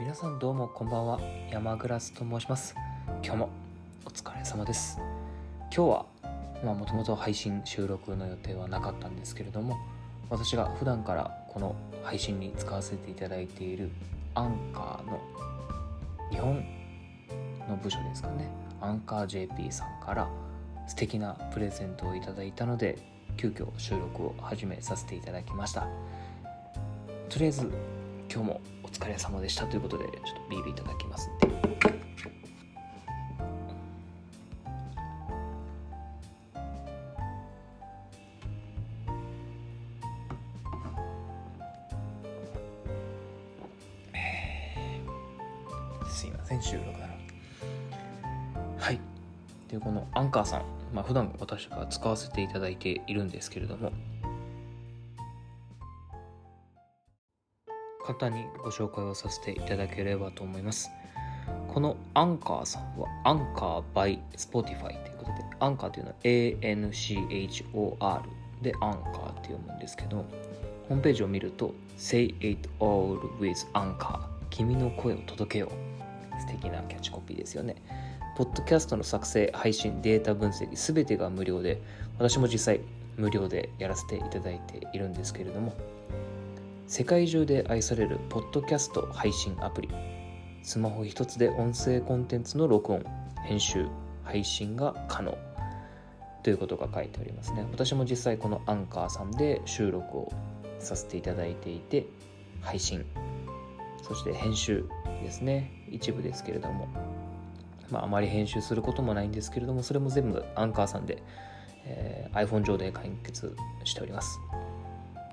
皆さんどうもこんばんは。山グラスと申します。今日もお疲れ様です。今日はまあもともと配信収録の予定はなかったんですけれども私が普段からこの配信に使わせていただいているアンカーの日本の部署ですかね。アンカー JP さんから素敵なプレゼントをいただいたので急遽収録を始めさせていただきました。とりあえず今日も疲れ様でしたということでちょっとビールいただきますんで。すいません収録な。はい。でこのアンカーさんまあ普段私が使わせていただいているんですけれども簡単にご紹介をさせていただければと思います。このアンカーさんはアンカー by Spotify ということでアンカーというのは ANCHOR でアンカーって読むんですけどホームページを見ると Say it all with Anchor 君の声を届けよう。素敵なキャッチコピーですよね。ポッドキャストの作成配信データ分析すべてが無料で私も実際無料でやらせていただいているんですけれども世界中で愛されるポッドキャスト配信アプリ。スマホ一つで音声コンテンツの録音編集配信が可能ということが書いてありますね。私も実際このアンカーさんで収録をさせていただいていて配信そして編集ですね。一部ですけれども。まああまり編集することもないんですけれどもそれも全部アンカーさんで、えー iPhone 上で完結しております。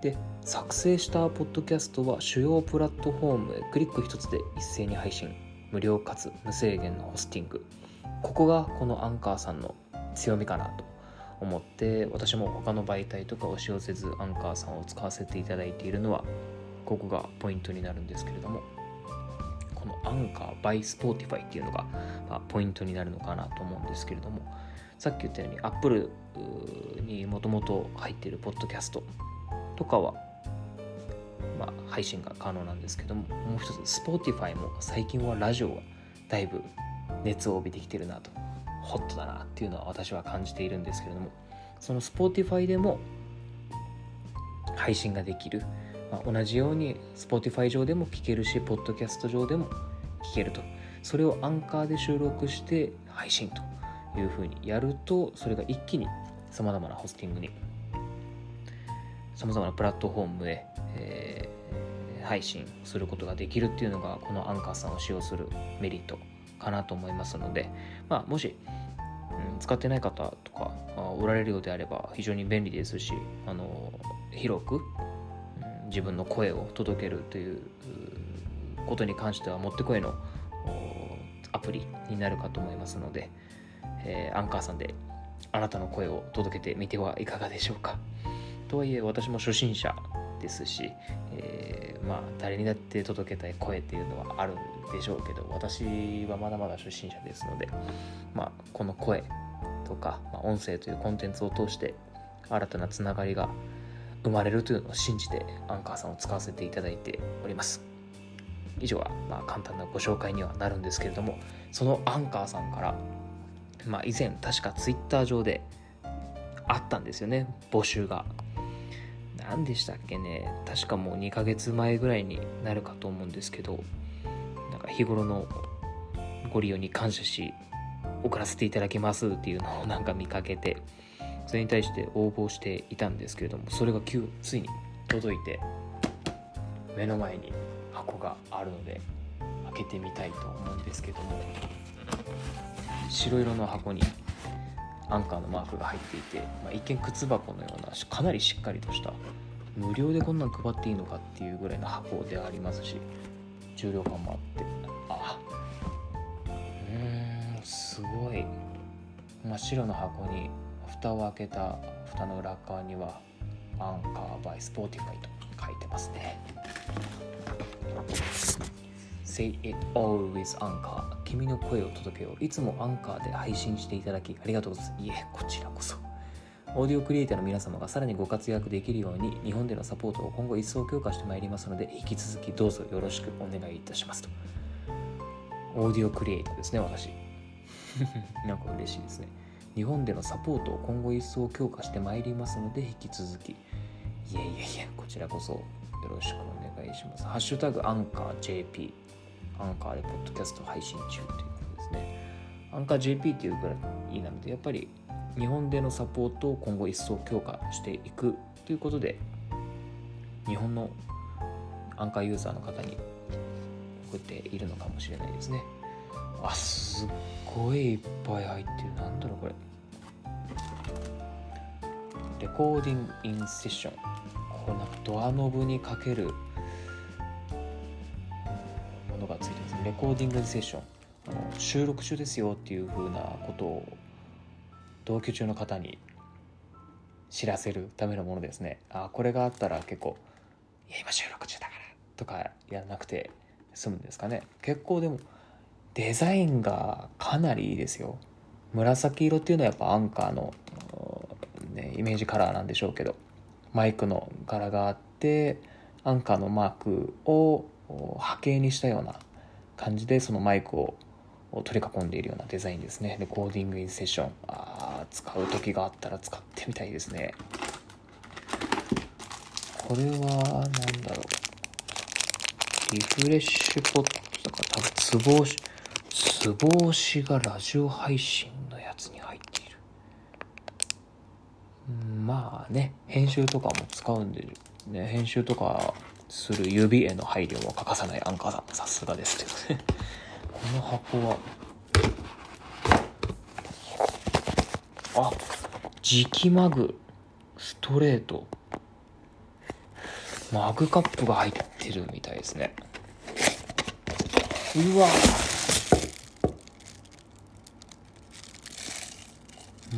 で作成したポッドキャストは主要プラットフォームへクリック一つで一斉に配信無料かつ無制限のホスティング。ここがこのアンカーさんの強みかなと思って私も他の媒体とかを使用せずアンカーさんを使わせていただいているのはここがポイントになるんですけれどもこのアンカー by Spotify っていうのが、まあ、ポイントになるのかなと思うんですけれどもさっき言ったように Apple にもともと入っているポッドキャストとかは、まあ、配信が可能なんですけどももう一つ Spotify も最近はラジオがだいぶ熱を帯びてきてるなとホットだなっていうのは私は感じているんですけれどもその Spotify でも配信ができる、まあ、同じように Spotify 上でも聞けるしポッドキャスト上でも聞けると。それをアンカーで収録して配信というふうにやるとそれが一気にさまざまなホスティングにさまざまなプラットフォームへ、えー配信することができるっていうのがこのアンカーさんを使用するメリットかなと思いますので、まあ、もし、うん使ってない方とかあおられるようであれば非常に便利ですしあの広く、うん自分の声を届けるということに関してはもってこいのアプリになるかと思いますので、えーアンカーさんであなたの声を届けてみてはいかがでしょうか。とはいえ私も初心者ですし、えーまあ誰にだって届けたい声っていうのはあるんでしょうけど私はまだまだ初心者ですので、まあ、この声とか、まあ、音声というコンテンツを通して新たなつながりが生まれるというのを信じてアンカーさんを使わせていただいております。以上はまあ簡単なご紹介にはなるんですけれどもそのアンカーさんから、まあ、以前確かツイッター上でったんですよね募集が。何でしたっけね確かもう2ヶ月前ぐらいになるかと思うんですけどなんか日頃のご利用に感謝し送らせていただきますっていうのをなんか見かけてそれに対して応募していたんですけれどもそれが急ついに届いて目の前に箱があるので開けてみたいと思うんですけども白色の箱にアンカーのマークが入っていて、まあ、一見靴箱のようなかなりしっかりとした無料でこんなん配っていいのかっていうぐらいの箱でありますし重量感もあって。あうーんすごい。真っ白の箱に蓋を開けた蓋の裏側にはアンカー by Spotify と書いてますね。Say it all with Anchor 君の声を届けよう。いつもアンカーで配信していただきありがとうございます。いえこちらこそ。オーディオクリエイターの皆様がさらにご活躍できるように日本でのサポートを今後一層強化してまいりますので引き続きどうぞよろしくお願いいたしますと。オーディオクリエイターですね私 なんか嬉しいですね。日本でのサポートを今後一層強化してまいりますので引き続き。いやいやいやこちらこそよろしくお願いします。ハッシュタグアンカー JP アンカーでポッドキャスト配信中ということですね。アンカー JP っていうぐらいなのでやっぱり日本でのサポートを今後一層強化していくということで日本のアンカーユーザーの方に送っているのかもしれないですね。あすっごいいっぱい入ってる。なんだろうこれ。レコーディングインセッション。これなんかドアノブにかけるレコーディングセッションあの収録中ですよっていうふうなことを同居中の方に知らせるためのものですね。あこれがあったら結構「いや今収録中だから」とかやらなくて済むんですかね。結構でもデザインがかなりいいですよ。紫色っていうのはやっぱアンカーの、ね、イメージカラーなんでしょうけどマイクの柄があってアンカーのマークを波形にしたような感じでそのマイクを取り囲んでいるようなデザインですね。レコーディングインセッション。あ使う時があったら使ってみたいですね。これは何だろう。リフレッシュポットだか多分ツボ押しツボ押しがラジオ配信のやつに入っている。まあね編集とかも使うんでね編集とかする指への配慮を欠かさないアンカーさん。さすがですけどね。この箱は。あ磁気マグストレート。マグカップが入ってるみたいですね。うわ。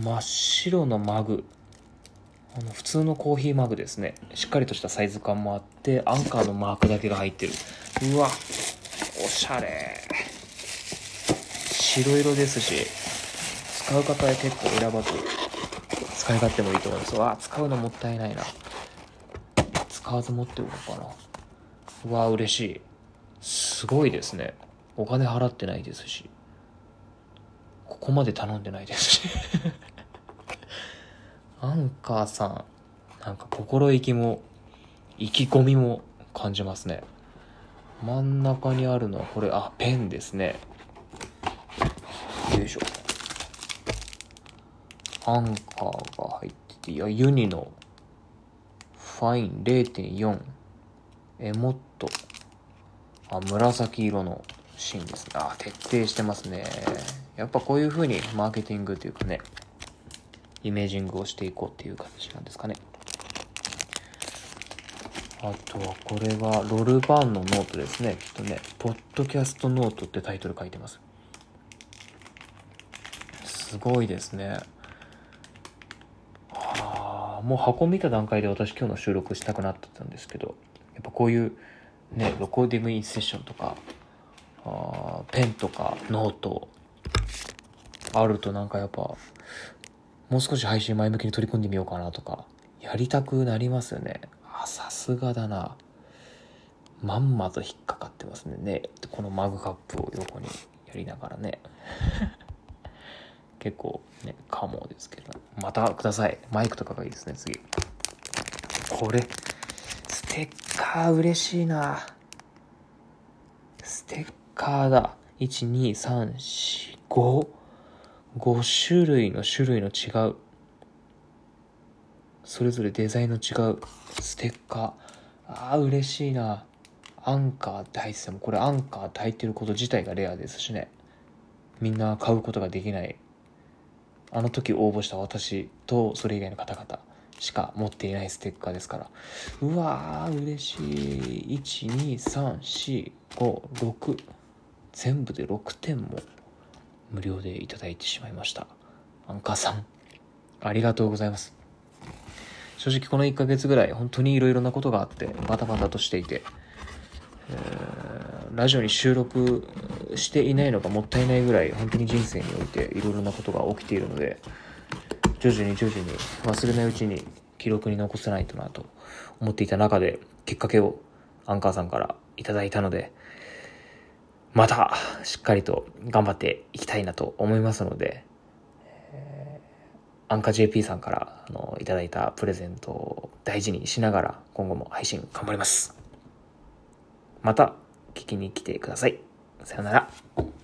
真っ白のマグ。あの普通のコーヒーマグですね。しっかりとしたサイズ感もあってアンカーのマークだけが入ってる。うわおしゃれ。白色ですし使う方は結構選ばず使い勝手もいいと思います。わ使うのもったいないな。使わず持っておこうかな。うわ嬉しい。すごいですね。お金払ってないですしここまで頼んでないですし。アンカーさんなんか心意気も意気込みも感じますね。真ん中にあるのはこれあペンですね。よいしょ。アンカーが入ってていやユニのファイン0.4エモットあ紫色の芯です。ねあ徹底してますね。やっぱこういう風にマーケティングというかねイメージングをしていこうっていう形なんですかね。あとはこれはロルバーンのノートですね。きっとね。ポッドキャストノートってタイトル書いてます。すごいですね。ああもう箱見た段階で私今日の収録したくなってたんですけど。やっぱこういうね recording in session とかあペンとかノートあるとなんかやっぱもう少し配信前向きに取り組んでみようかなとかやりたくなりますよね。あさすがだな。まんまと引っかかってますね。ね。このマグカップを横にやりながらね。結構ねかもですけど。またください。マイクとかがいいですね次。これステッカー嬉しいな。ステッカーだ。12345 5種類の種類の違う。それぞれデザインの違う。ステッカー。ああ嬉しいな。アンカーって入っててもこれアンカーって入ってること自体がレアですしね。みんな買うことができない。あの時応募した私とそれ以外の方々しか持っていないステッカーですから。うわー嬉しい。1、2、3、4、5、6全部で6点も。無料でいただいてしまいました。アンカーさんありがとうございます。正直この1ヶ月ぐらい本当にいろいろなことがあってバタバタとしていて、えー、ラジオに収録していないのがもったいないぐらい本当に人生においていろいろなことが起きているので徐々に徐々に忘れないうちに記録に残せないとなと思っていた中できっかけをアンカーさんからいただいたのでまたしっかりと頑張っていきたいなと思いますので、えーアンカ JP さんからあのいただいたプレゼントを大事にしながら今後も配信頑張ります。また聞きに来てください。さよなら。